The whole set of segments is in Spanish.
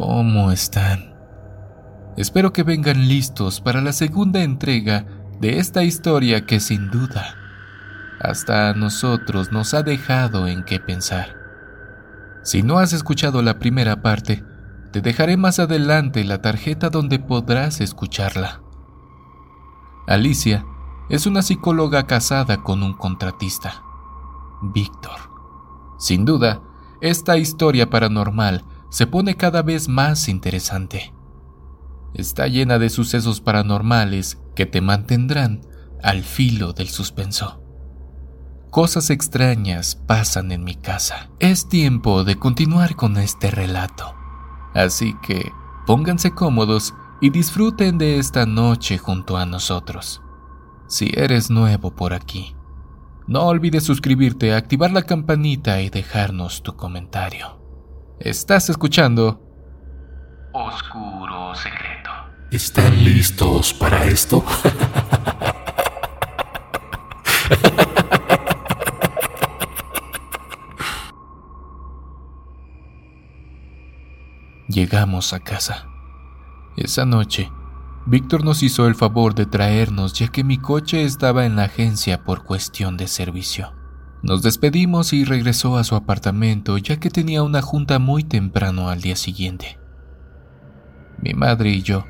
¿cómo están? Espero que vengan listos para la segunda entrega de esta historia que sin duda hasta a nosotros nos ha dejado en qué pensar. Si no has escuchado la primera parte, te dejaré más adelante la tarjeta donde podrás escucharla. Alicia es una psicóloga casada con un contratista, Víctor. Sin duda, esta historia paranormal se pone cada vez más interesante. Está llena de sucesos paranormales que te mantendrán al filo del suspenso. Cosas extrañas pasan en mi casa. Es tiempo de continuar con este relato. Así que pónganse cómodos y disfruten de esta noche junto a nosotros. Si eres nuevo por aquí, no olvides suscribirte, activar la campanita y dejarnos tu comentario. Estás escuchando Oscuro Secreto. ¿Están listos para esto? Llegamos a casa. Esa noche, Víctor nos hizo el favor de traernos ya que mi coche estaba en la agencia por cuestión de servicio. Nos despedimos y regresó a su apartamento ya que tenía una junta muy temprano al día siguiente. Mi madre y yo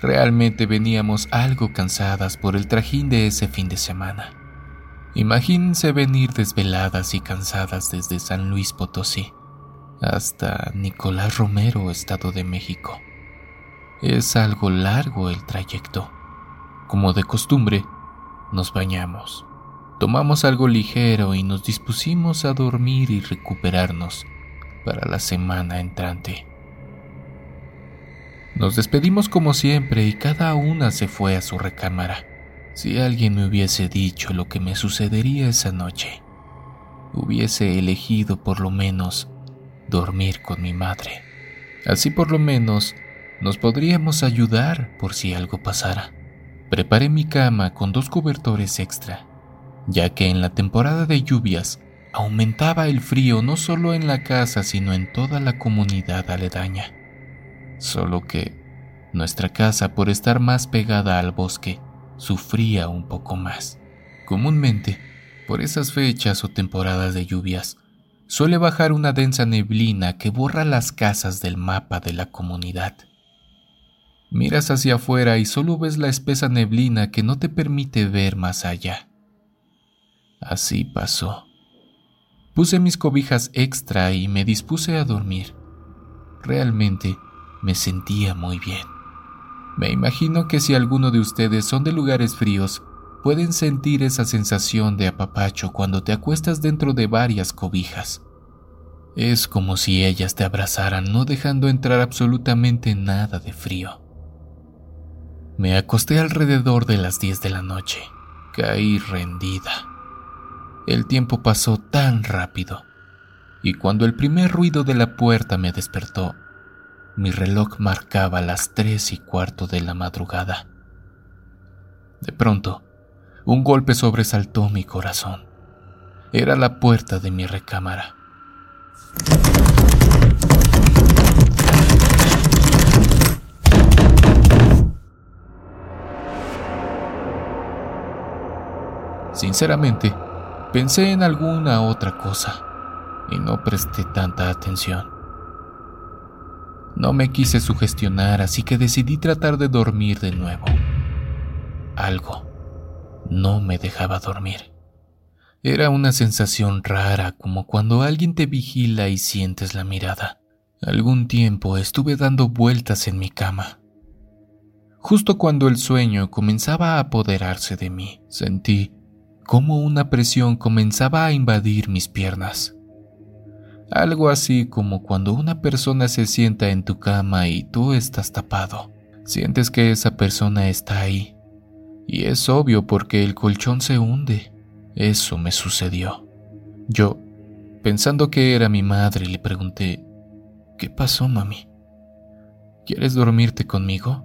realmente veníamos algo cansadas por el trajín de ese fin de semana. Imagínense venir desveladas y cansadas desde San Luis Potosí hasta Nicolás Romero, Estado de México. Es algo largo el trayecto. Como de costumbre, nos bañamos, tomamos algo ligero y nos dispusimos a dormir y recuperarnos para la semana entrante. Nos despedimos como siempre y cada una se fue a su recámara. Si alguien me hubiese dicho lo que me sucedería esa noche, hubiese elegido por lo menos dormir con mi madre. Así por lo menos nos podríamos ayudar por si algo pasara. Preparé mi cama con dos cobertores extra, ya que en la temporada de lluvias aumentaba el frío no solo en la casa, sino en toda la comunidad aledaña. Solo que nuestra casa, por estar más pegada al bosque, sufría un poco más. Comúnmente, por esas fechas o temporadas de lluvias, suele bajar una densa neblina que borra las casas del mapa de la comunidad. Miras hacia afuera y solo ves la espesa neblina que no te permite ver más allá. Así pasó. Puse mis cobijas extra y me dispuse a dormir. Realmente me sentía muy bien. Me imagino que si alguno de ustedes son de lugares fríos, pueden sentir esa sensación de apapacho cuando te acuestas dentro de varias cobijas. Es como si ellas te abrazaran, no dejando entrar absolutamente nada de frío. Me acosté alrededor de las 10 de la noche. Caí rendida. El tiempo pasó tan rápido, y cuando el primer ruido de la puerta me despertó, mi reloj marcaba las tres y cuarto de la madrugada. De pronto, un golpe sobresaltó mi corazón. Era la puerta de mi recámara. Sinceramente, pensé en alguna otra cosa y no presté tanta atención. No me quise sugestionar, así que decidí tratar de dormir de nuevo. Algo no me dejaba dormir. Era una sensación rara, como cuando alguien te vigila y sientes la mirada. Algún tiempo estuve dando vueltas en mi cama. Justo cuando el sueño comenzaba a apoderarse de mí, sentí como una presión comenzaba a invadir mis piernas. Algo así como cuando una persona se sienta en tu cama y tú estás tapado. Sientes que esa persona está ahí. Y es obvio porque el colchón se hunde. Eso me sucedió. Yo, pensando que era mi madre, le pregunté, ¿qué pasó, mami? ¿Quieres dormirte conmigo?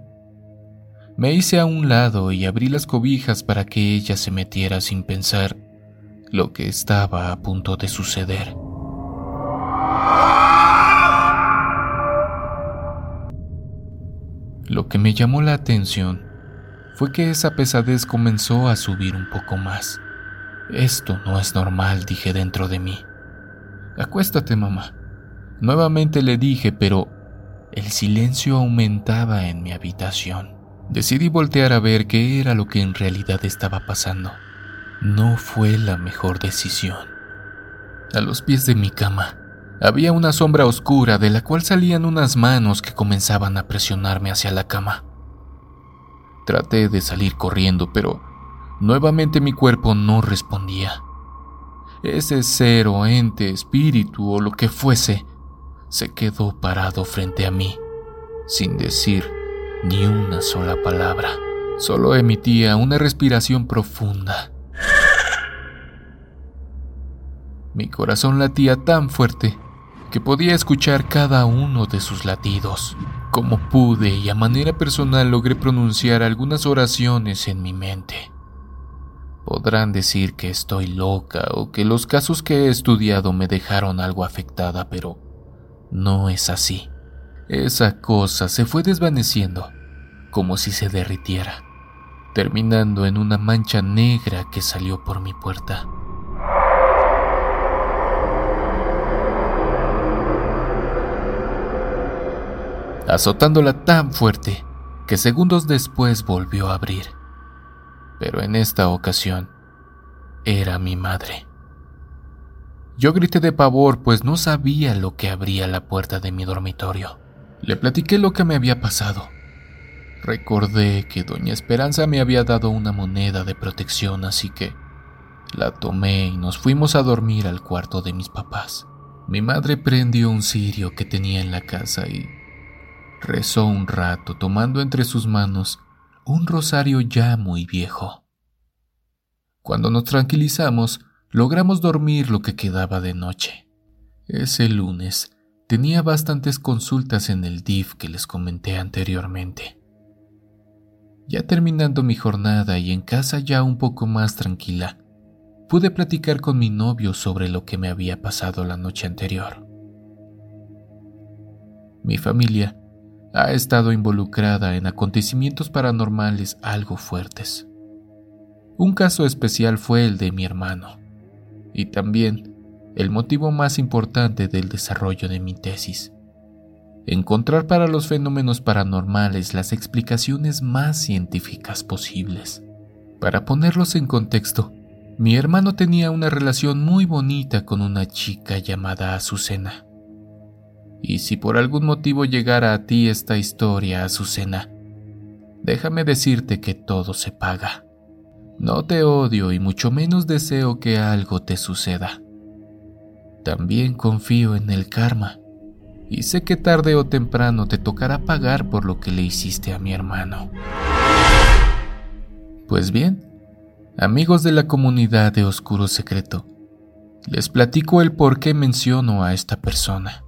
Me hice a un lado y abrí las cobijas para que ella se metiera sin pensar lo que estaba a punto de suceder. Lo que me llamó la atención fue que esa pesadez comenzó a subir un poco más. Esto no es normal, dije dentro de mí. Acuéstate, mamá. Nuevamente le dije, pero el silencio aumentaba en mi habitación. Decidí voltear a ver qué era lo que en realidad estaba pasando. No fue la mejor decisión. A los pies de mi cama había una sombra oscura de la cual salían unas manos que comenzaban a presionarme hacia la cama. Traté de salir corriendo, pero nuevamente mi cuerpo no respondía. Ese ser o ente, espíritu o lo que fuese, se quedó parado frente a mí, sin decir ni una sola palabra. Solo emitía una respiración profunda Mi corazón latía tan fuerte que podía escuchar cada uno de sus latidos. Como pude y a manera personal logré pronunciar algunas oraciones en mi mente. Podrán decir que estoy loca o que los casos que he estudiado me dejaron algo afectada, pero no es así. Esa cosa se fue desvaneciendo, como si se derritiera, terminando en una mancha negra que salió por mi puerta. azotándola tan fuerte que segundos después volvió a abrir. Pero en esta ocasión era mi madre. Yo grité de pavor pues no sabía lo que abría la puerta de mi dormitorio. Le platiqué lo que me había pasado. Recordé que doña Esperanza me había dado una moneda de protección, así que la tomé y nos fuimos a dormir al cuarto de mis papás. Mi madre prendió un cirio que tenía en la casa y Rezó un rato tomando entre sus manos un rosario ya muy viejo. Cuando nos tranquilizamos, logramos dormir lo que quedaba de noche. Ese lunes tenía bastantes consultas en el DIF que les comenté anteriormente. Ya terminando mi jornada y en casa ya un poco más tranquila, pude platicar con mi novio sobre lo que me había pasado la noche anterior. Mi familia ha estado involucrada en acontecimientos paranormales algo fuertes. Un caso especial fue el de mi hermano, y también el motivo más importante del desarrollo de mi tesis. Encontrar para los fenómenos paranormales las explicaciones más científicas posibles. Para ponerlos en contexto, mi hermano tenía una relación muy bonita con una chica llamada Azucena. Y si por algún motivo llegara a ti esta historia, Azucena, déjame decirte que todo se paga. No te odio y mucho menos deseo que algo te suceda. También confío en el karma y sé que tarde o temprano te tocará pagar por lo que le hiciste a mi hermano. Pues bien, amigos de la comunidad de Oscuro Secreto, les platico el por qué menciono a esta persona.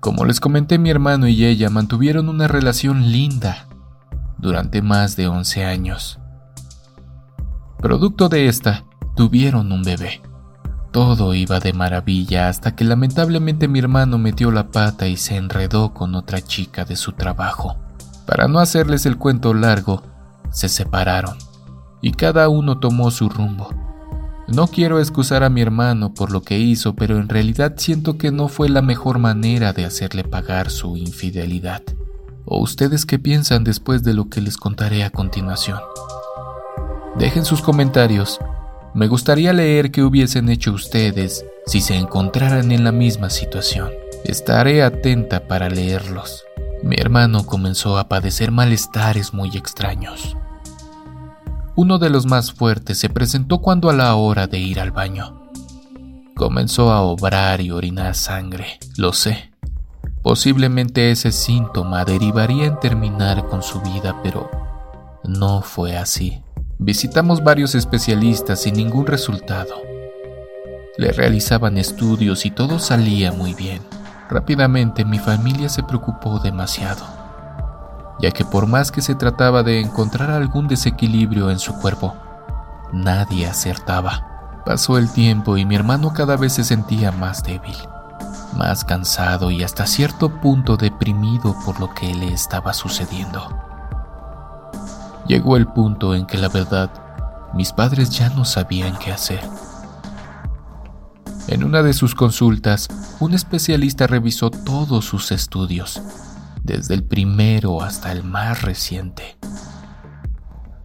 Como les comenté, mi hermano y ella mantuvieron una relación linda durante más de 11 años. Producto de esta, tuvieron un bebé. Todo iba de maravilla hasta que lamentablemente mi hermano metió la pata y se enredó con otra chica de su trabajo. Para no hacerles el cuento largo, se separaron y cada uno tomó su rumbo. No quiero excusar a mi hermano por lo que hizo, pero en realidad siento que no fue la mejor manera de hacerle pagar su infidelidad. ¿O ustedes qué piensan después de lo que les contaré a continuación? Dejen sus comentarios. Me gustaría leer qué hubiesen hecho ustedes si se encontraran en la misma situación. Estaré atenta para leerlos. Mi hermano comenzó a padecer malestares muy extraños. Uno de los más fuertes se presentó cuando a la hora de ir al baño. Comenzó a obrar y orinar sangre, lo sé. Posiblemente ese síntoma derivaría en terminar con su vida, pero no fue así. Visitamos varios especialistas sin ningún resultado. Le realizaban estudios y todo salía muy bien. Rápidamente mi familia se preocupó demasiado ya que por más que se trataba de encontrar algún desequilibrio en su cuerpo, nadie acertaba. Pasó el tiempo y mi hermano cada vez se sentía más débil. más cansado y hasta cierto punto deprimido por lo que le estaba sucediendo. Llegó el punto en que la verdad, mis padres ya no sabían qué hacer. En una de sus consultas, un especialista revisó todos sus estudios, desde el primero hasta el más reciente.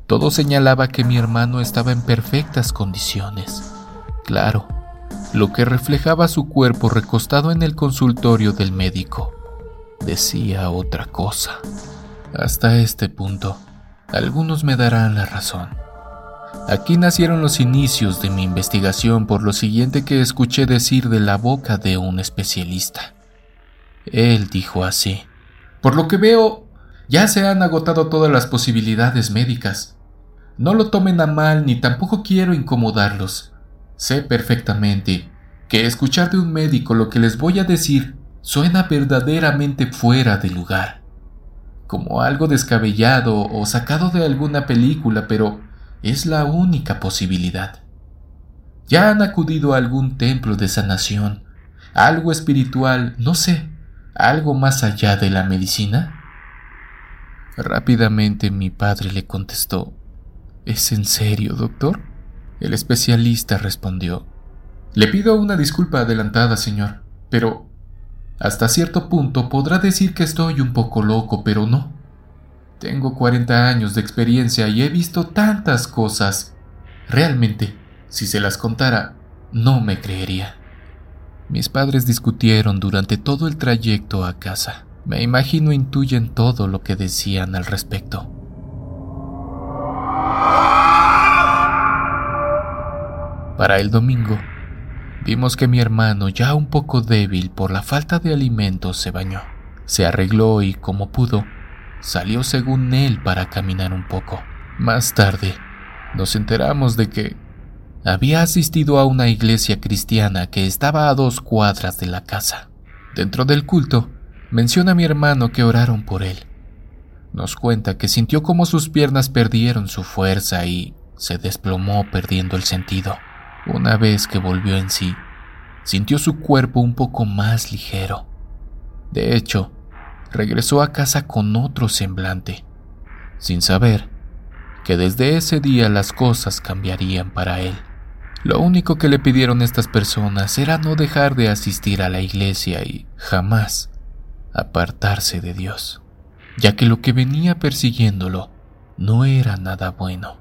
Todo señalaba que mi hermano estaba en perfectas condiciones. Claro, lo que reflejaba su cuerpo recostado en el consultorio del médico decía otra cosa. Hasta este punto, algunos me darán la razón. Aquí nacieron los inicios de mi investigación por lo siguiente que escuché decir de la boca de un especialista. Él dijo así, por lo que veo, ya se han agotado todas las posibilidades médicas. No lo tomen a mal ni tampoco quiero incomodarlos. Sé perfectamente que escuchar de un médico lo que les voy a decir suena verdaderamente fuera de lugar, como algo descabellado o sacado de alguna película, pero es la única posibilidad. ¿Ya han acudido a algún templo de sanación, algo espiritual, no sé, algo más allá de la medicina? Rápidamente mi padre le contestó, ¿Es en serio, doctor? El especialista respondió, Le pido una disculpa adelantada, señor, pero hasta cierto punto podrá decir que estoy un poco loco, pero no. Tengo 40 años de experiencia y he visto tantas cosas. Realmente, si se las contara, no me creería. Mis padres discutieron durante todo el trayecto a casa. Me imagino intuyen todo lo que decían al respecto. Para el domingo, vimos que mi hermano, ya un poco débil por la falta de alimentos, se bañó. Se arregló y, como pudo, salió según él para caminar un poco. Más tarde, nos enteramos de que había asistido a una iglesia cristiana que estaba a dos cuadras de la casa. Dentro del culto, menciona a mi hermano que oraron por él. Nos cuenta que sintió como sus piernas perdieron su fuerza y se desplomó perdiendo el sentido. Una vez que volvió en sí, sintió su cuerpo un poco más ligero. De hecho, regresó a casa con otro semblante, sin saber que desde ese día las cosas cambiarían para él. Lo único que le pidieron estas personas era no dejar de asistir a la iglesia y jamás apartarse de Dios, ya que lo que venía persiguiéndolo no era nada bueno.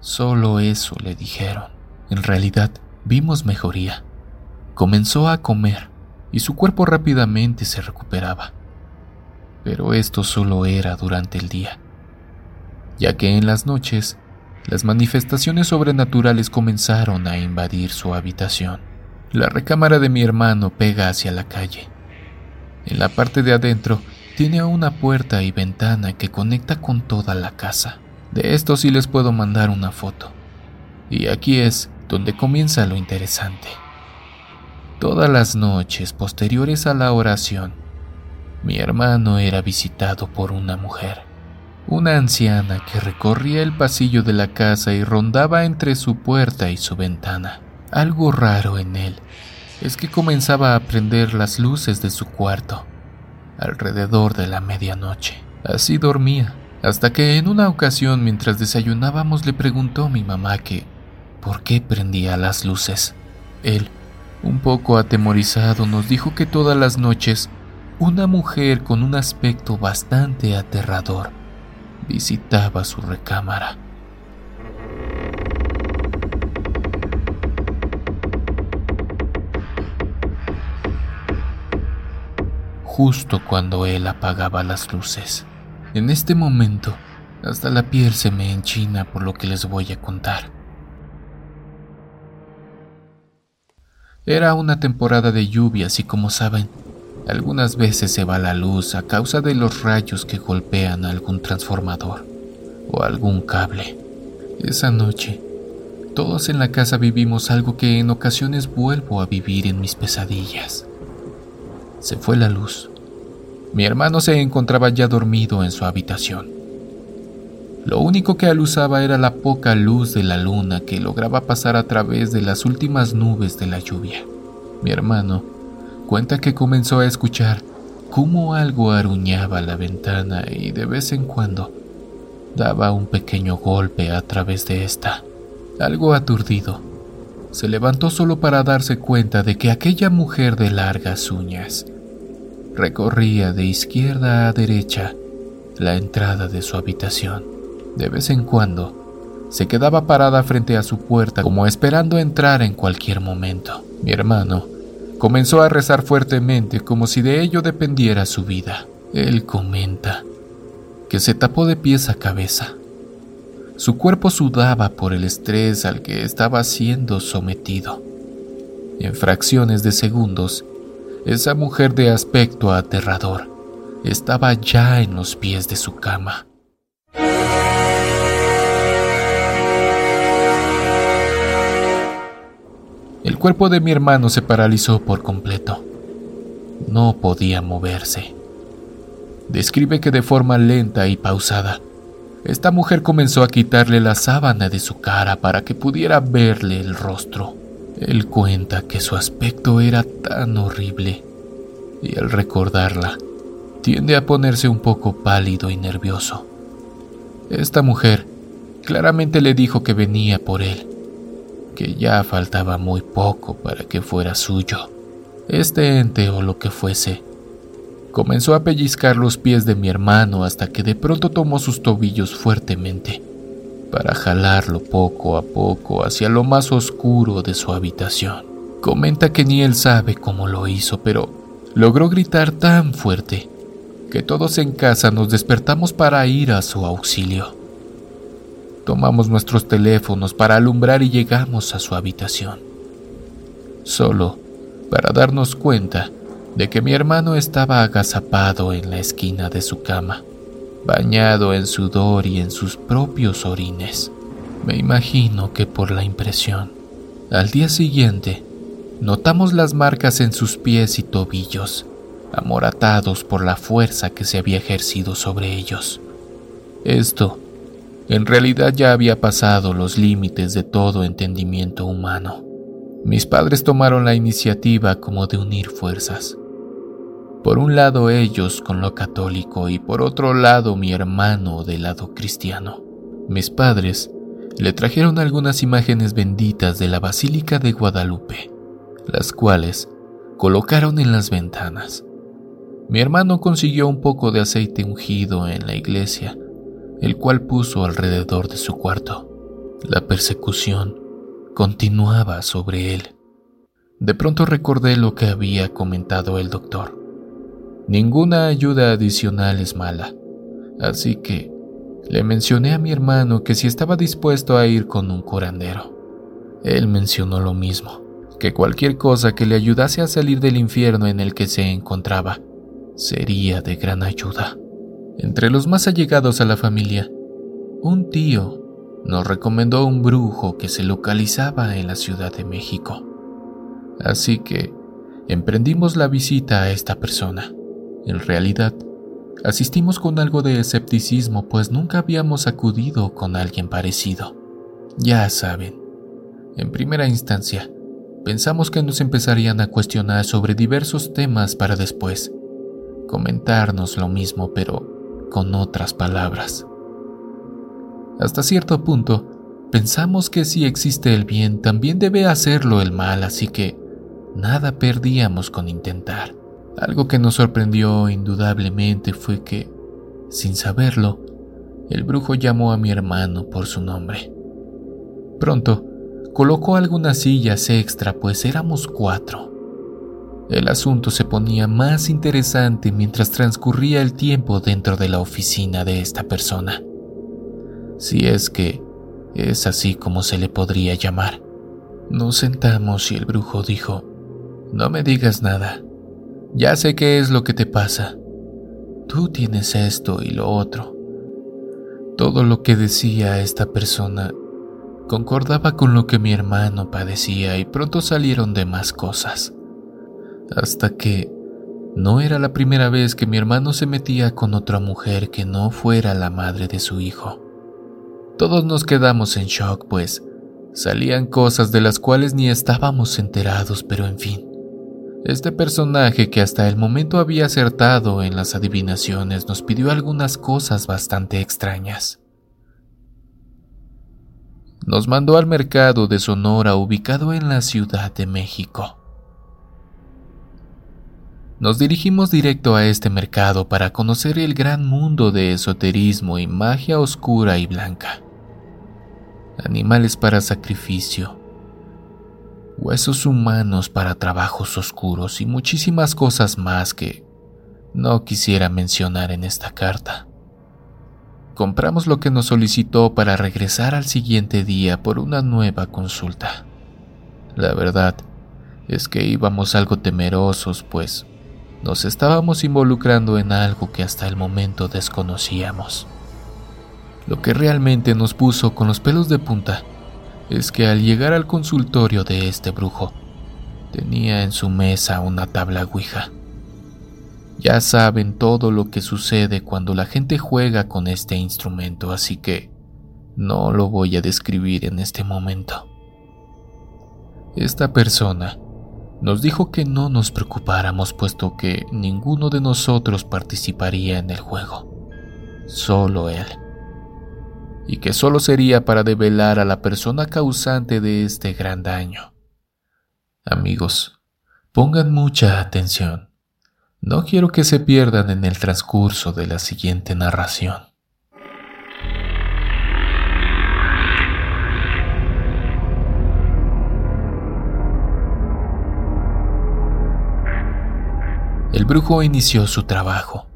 Solo eso le dijeron. En realidad, vimos mejoría. Comenzó a comer y su cuerpo rápidamente se recuperaba. Pero esto solo era durante el día, ya que en las noches las manifestaciones sobrenaturales comenzaron a invadir su habitación. La recámara de mi hermano pega hacia la calle. En la parte de adentro tiene una puerta y ventana que conecta con toda la casa. De esto sí les puedo mandar una foto. Y aquí es donde comienza lo interesante. Todas las noches posteriores a la oración, mi hermano era visitado por una mujer, una anciana que recorría el pasillo de la casa y rondaba entre su puerta y su ventana. Algo raro en él es que comenzaba a prender las luces de su cuarto alrededor de la medianoche. Así dormía, hasta que en una ocasión mientras desayunábamos le preguntó a mi mamá que por qué prendía las luces. Él, un poco atemorizado, nos dijo que todas las noches una mujer con un aspecto bastante aterrador visitaba su recámara. Justo cuando él apagaba las luces. En este momento, hasta la piel se me enchina por lo que les voy a contar. Era una temporada de lluvias y como saben, algunas veces se va la luz a causa de los rayos que golpean algún transformador o algún cable. Esa noche, todos en la casa vivimos algo que en ocasiones vuelvo a vivir en mis pesadillas. Se fue la luz. Mi hermano se encontraba ya dormido en su habitación. Lo único que alusaba era la poca luz de la luna que lograba pasar a través de las últimas nubes de la lluvia. Mi hermano Cuenta que comenzó a escuchar cómo algo aruñaba la ventana y de vez en cuando daba un pequeño golpe a través de esta. Algo aturdido, se levantó solo para darse cuenta de que aquella mujer de largas uñas recorría de izquierda a derecha la entrada de su habitación. De vez en cuando, se quedaba parada frente a su puerta como esperando entrar en cualquier momento. Mi hermano comenzó a rezar fuertemente como si de ello dependiera su vida. Él comenta que se tapó de pies a cabeza. Su cuerpo sudaba por el estrés al que estaba siendo sometido. En fracciones de segundos, esa mujer de aspecto aterrador estaba ya en los pies de su cama. El cuerpo de mi hermano se paralizó por completo. No podía moverse. Describe que de forma lenta y pausada, esta mujer comenzó a quitarle la sábana de su cara para que pudiera verle el rostro. Él cuenta que su aspecto era tan horrible y al recordarla, tiende a ponerse un poco pálido y nervioso. Esta mujer claramente le dijo que venía por él, que ya faltaba muy poco para que fuera suyo. Este ente o lo que fuese, comenzó a pellizcar los pies de mi hermano hasta que de pronto tomó sus tobillos fuertemente para jalarlo poco a poco hacia lo más oscuro de su habitación. Comenta que ni él sabe cómo lo hizo, pero logró gritar tan fuerte que todos en casa nos despertamos para ir a su auxilio. Tomamos nuestros teléfonos para alumbrar y llegamos a su habitación. Solo para darnos cuenta de que mi hermano estaba agazapado en la esquina de su cama, bañado en sudor y en sus propios orines. Me imagino que por la impresión. Al día siguiente, notamos las marcas en sus pies y tobillos, amoratados por la fuerza que se había ejercido sobre ellos. Esto, en realidad ya había pasado los límites de todo entendimiento humano. Mis padres tomaron la iniciativa como de unir fuerzas. Por un lado ellos con lo católico y por otro lado mi hermano del lado cristiano. Mis padres le trajeron algunas imágenes benditas de la Basílica de Guadalupe, las cuales colocaron en las ventanas. Mi hermano consiguió un poco de aceite ungido en la iglesia, el cual puso alrededor de su cuarto. La persecución continuaba sobre él. De pronto recordé lo que había comentado el doctor. Ninguna ayuda adicional es mala, así que le mencioné a mi hermano que si estaba dispuesto a ir con un curandero. Él mencionó lo mismo, que cualquier cosa que le ayudase a salir del infierno en el que se encontraba sería de gran ayuda. Entre los más allegados a la familia, un tío nos recomendó un brujo que se localizaba en la Ciudad de México. Así que emprendimos la visita a esta persona. En realidad, asistimos con algo de escepticismo pues nunca habíamos acudido con alguien parecido. Ya saben, en primera instancia, pensamos que nos empezarían a cuestionar sobre diversos temas para después comentarnos lo mismo, pero con otras palabras. Hasta cierto punto, pensamos que si existe el bien, también debe hacerlo el mal, así que nada perdíamos con intentar. Algo que nos sorprendió indudablemente fue que, sin saberlo, el brujo llamó a mi hermano por su nombre. Pronto, colocó algunas sillas extra, pues éramos cuatro. El asunto se ponía más interesante mientras transcurría el tiempo dentro de la oficina de esta persona. Si es que es así como se le podría llamar. Nos sentamos y el brujo dijo, No me digas nada. Ya sé qué es lo que te pasa. Tú tienes esto y lo otro. Todo lo que decía esta persona concordaba con lo que mi hermano padecía y pronto salieron de más cosas hasta que no era la primera vez que mi hermano se metía con otra mujer que no fuera la madre de su hijo. Todos nos quedamos en shock, pues salían cosas de las cuales ni estábamos enterados, pero en fin, Este personaje que hasta el momento había acertado en las adivinaciones nos pidió algunas cosas bastante extrañas. Nos mandó al mercado de Sonora ubicado en la Ciudad de México. Nos dirigimos directo a este mercado para conocer el gran mundo de esoterismo y magia oscura y blanca. Animales para sacrificio, huesos humanos para trabajos oscuros y muchísimas cosas más que no quisiera mencionar en esta carta. Compramos lo que nos solicitó para regresar al siguiente día por una nueva consulta. La verdad es que íbamos algo temerosos, pues nos estábamos involucrando en algo que hasta el momento desconocíamos. Lo que realmente nos puso con los pelos de punta es que al llegar al consultorio de este brujo, tenía en su mesa una tabla Ouija. Ya saben todo lo que sucede cuando la gente juega con este instrumento, así que no lo voy a describir en este momento. Esta persona nos dijo que no nos preocupáramos puesto que ninguno de nosotros participaría en el juego, solo él, y que solo sería para develar a la persona causante de este gran daño. Amigos, pongan mucha atención, no quiero que se pierdan en el transcurso de la siguiente narración. El brujo inició su trabajo.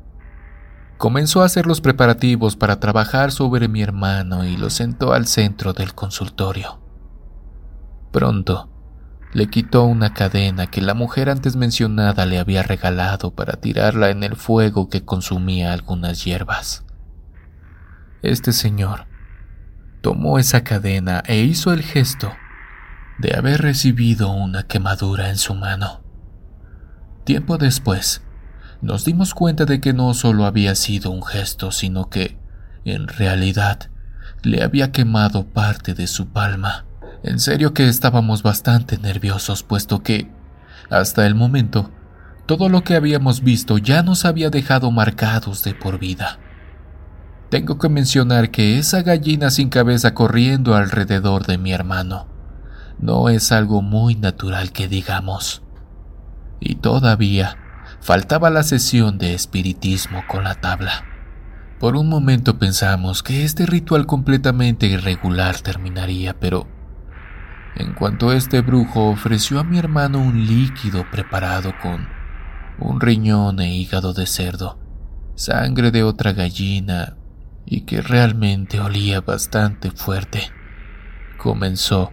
Comenzó a hacer los preparativos para trabajar sobre mi hermano y lo sentó al centro del consultorio. Pronto, le quitó una cadena que la mujer antes mencionada le había regalado para tirarla en el fuego que consumía algunas hierbas. Este señor tomó esa cadena e hizo el gesto de haber recibido una quemadura en su mano. Tiempo después, nos dimos cuenta de que no solo había sido un gesto, sino que, en realidad, le había quemado parte de su palma. En serio que estábamos bastante nerviosos, puesto que, hasta el momento, todo lo que habíamos visto ya nos había dejado marcados de por vida. Tengo que mencionar que esa gallina sin cabeza corriendo alrededor de mi hermano no es algo muy natural que digamos. Y todavía faltaba la sesión de espiritismo con la tabla. Por un momento pensamos que este ritual completamente irregular terminaría, pero en cuanto este brujo ofreció a mi hermano un líquido preparado con un riñón e hígado de cerdo, sangre de otra gallina y que realmente olía bastante fuerte, comenzó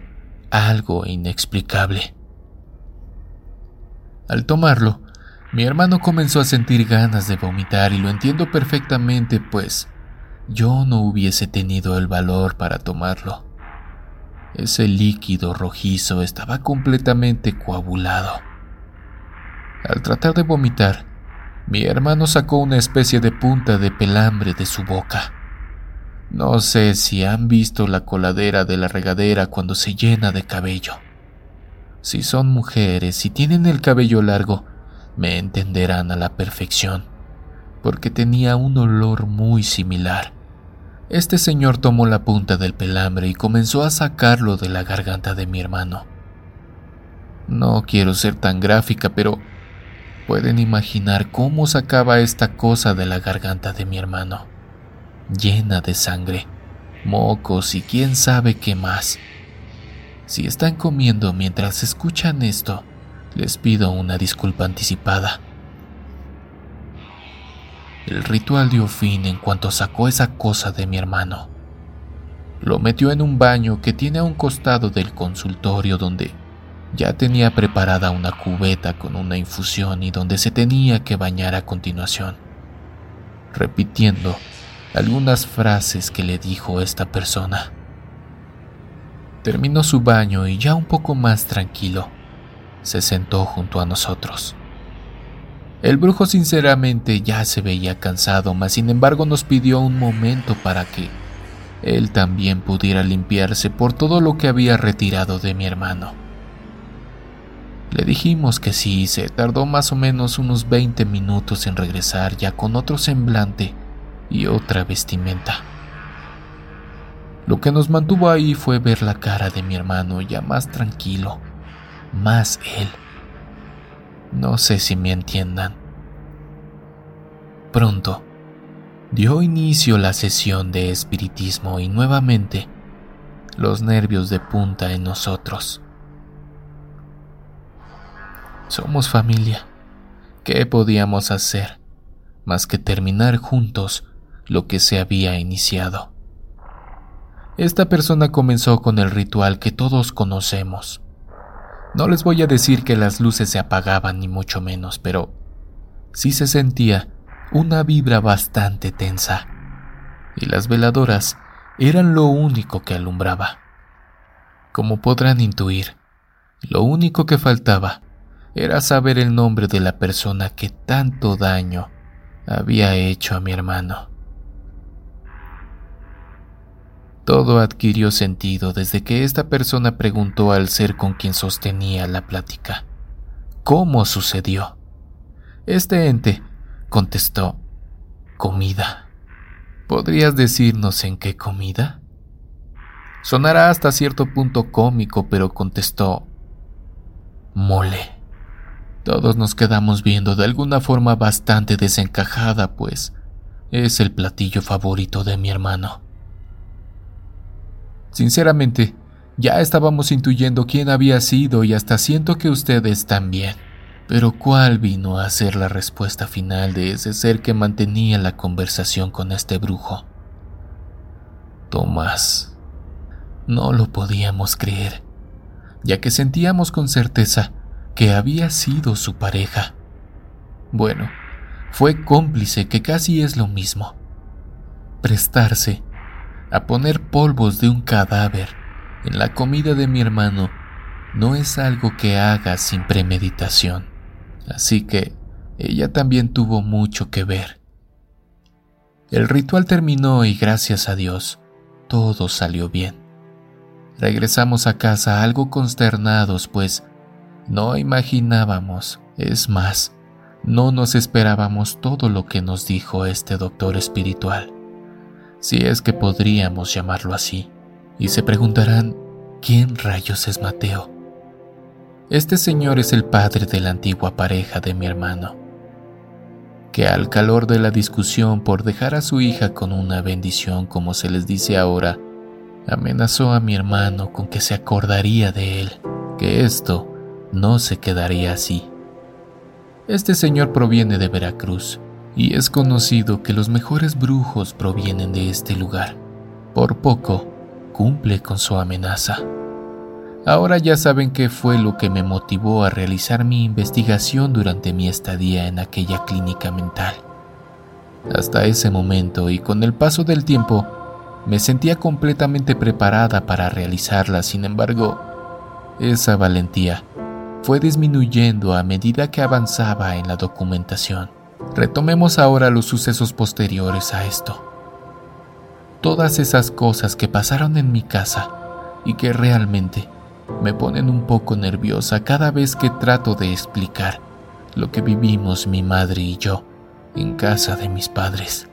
algo inexplicable. Al tomarlo, mi hermano comenzó a sentir ganas de vomitar y lo entiendo perfectamente, pues yo no hubiese tenido el valor para tomarlo. Ese líquido rojizo estaba completamente coagulado. Al tratar de vomitar, mi hermano sacó una especie de punta de pelambre de su boca. No sé si han visto la coladera de la regadera cuando se llena de cabello. Si son mujeres y tienen el cabello largo, me entenderán a la perfección, porque tenía un olor muy similar. Este señor tomó la punta del pelambre y comenzó a sacarlo de la garganta de mi hermano. No quiero ser tan gráfica, pero pueden imaginar cómo sacaba esta cosa de la garganta de mi hermano, llena de sangre, mocos y quién sabe qué más. Si están comiendo mientras escuchan esto, les pido una disculpa anticipada. El ritual dio fin en cuanto sacó esa cosa de mi hermano. Lo metió en un baño que tiene a un costado del consultorio donde ya tenía preparada una cubeta con una infusión y donde se tenía que bañar a continuación, repitiendo algunas frases que le dijo esta persona. Terminó su baño y ya un poco más tranquilo, se sentó junto a nosotros. El brujo sinceramente ya se veía cansado, mas sin embargo nos pidió un momento para que él también pudiera limpiarse por todo lo que había retirado de mi hermano. Le dijimos que sí, se tardó más o menos unos 20 minutos en regresar ya con otro semblante y otra vestimenta. Lo que nos mantuvo ahí fue ver la cara de mi hermano ya más tranquilo, más él. No sé si me entiendan. Pronto, dio inicio la sesión de espiritismo y nuevamente los nervios de punta en nosotros. Somos familia. ¿Qué podíamos hacer más que terminar juntos lo que se había iniciado? Esta persona comenzó con el ritual que todos conocemos. No les voy a decir que las luces se apagaban ni mucho menos, pero sí se sentía una vibra bastante tensa, y las veladoras eran lo único que alumbraba. Como podrán intuir, lo único que faltaba era saber el nombre de la persona que tanto daño había hecho a mi hermano. Todo adquirió sentido desde que esta persona preguntó al ser con quien sostenía la plática. ¿Cómo sucedió? Este ente contestó, comida. ¿Podrías decirnos en qué comida? Sonará hasta cierto punto cómico, pero contestó, mole. Todos nos quedamos viendo de alguna forma bastante desencajada, pues es el platillo favorito de mi hermano. Sinceramente, ya estábamos intuyendo quién había sido y hasta siento que ustedes también. Pero ¿cuál vino a ser la respuesta final de ese ser que mantenía la conversación con este brujo? Tomás. No lo podíamos creer, ya que sentíamos con certeza que había sido su pareja. Bueno, fue cómplice, que casi es lo mismo. Prestarse a poner polvos de un cadáver en la comida de mi hermano no es algo que haga sin premeditación. Así que ella también tuvo mucho que ver. El ritual terminó y gracias a Dios, todo salió bien. Regresamos a casa algo consternados, pues no imaginábamos, es más, no nos esperábamos todo lo que nos dijo este doctor espiritual, si es que podríamos llamarlo así, y se preguntarán, ¿quién rayos es Mateo? Este señor es el padre de la antigua pareja de mi hermano, que al calor de la discusión por dejar a su hija con una bendición como se les dice ahora, amenazó a mi hermano con que se acordaría de él, que esto no se quedaría así. Este señor proviene de Veracruz y es conocido que los mejores brujos provienen de este lugar. Por poco, cumple con su amenaza. Ahora ya saben qué fue lo que me motivó a realizar mi investigación durante mi estadía en aquella clínica mental. Hasta ese momento y con el paso del tiempo, me sentía completamente preparada para realizarla, sin embargo, esa valentía fue disminuyendo a medida que avanzaba en la documentación. Retomemos ahora los sucesos posteriores a esto. Todas esas cosas que pasaron en mi casa y que realmente me ponen un poco nerviosa cada vez que trato de explicar lo que vivimos mi madre y yo en casa de mis padres.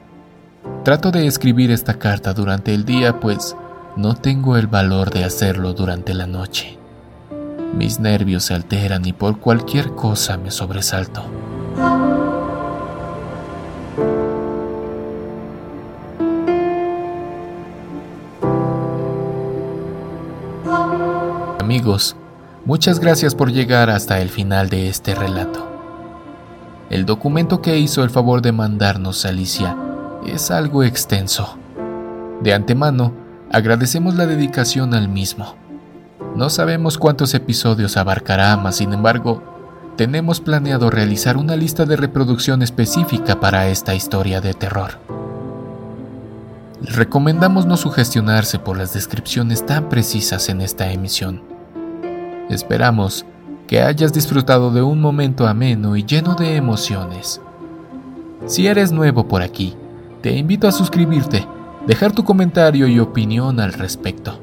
Trato de escribir esta carta durante el día pues no tengo el valor de hacerlo durante la noche. Mis nervios se alteran y por cualquier cosa me sobresalto. Amigos, muchas gracias por llegar hasta el final de este relato. El documento que hizo el favor de mandarnos Alicia es algo extenso. De antemano, agradecemos la dedicación al mismo. No sabemos cuántos episodios abarcará, mas sin embargo, tenemos planeado realizar una lista de reproducción específica para esta historia de terror. Recomendamos no sugestionarse por las descripciones tan precisas en esta emisión. Esperamos que hayas disfrutado de un momento ameno y lleno de emociones. Si eres nuevo por aquí, te invito a suscribirte, dejar tu comentario y opinión al respecto.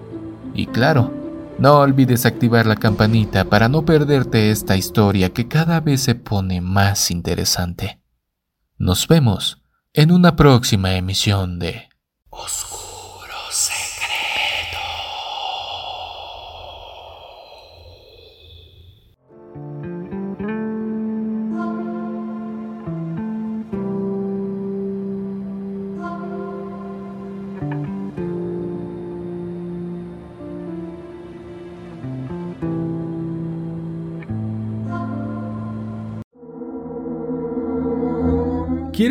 Y claro, No olvides activar la campanita para no perderte esta historia que cada vez se pone más interesante. Nos vemos en una próxima emisión de Oscuro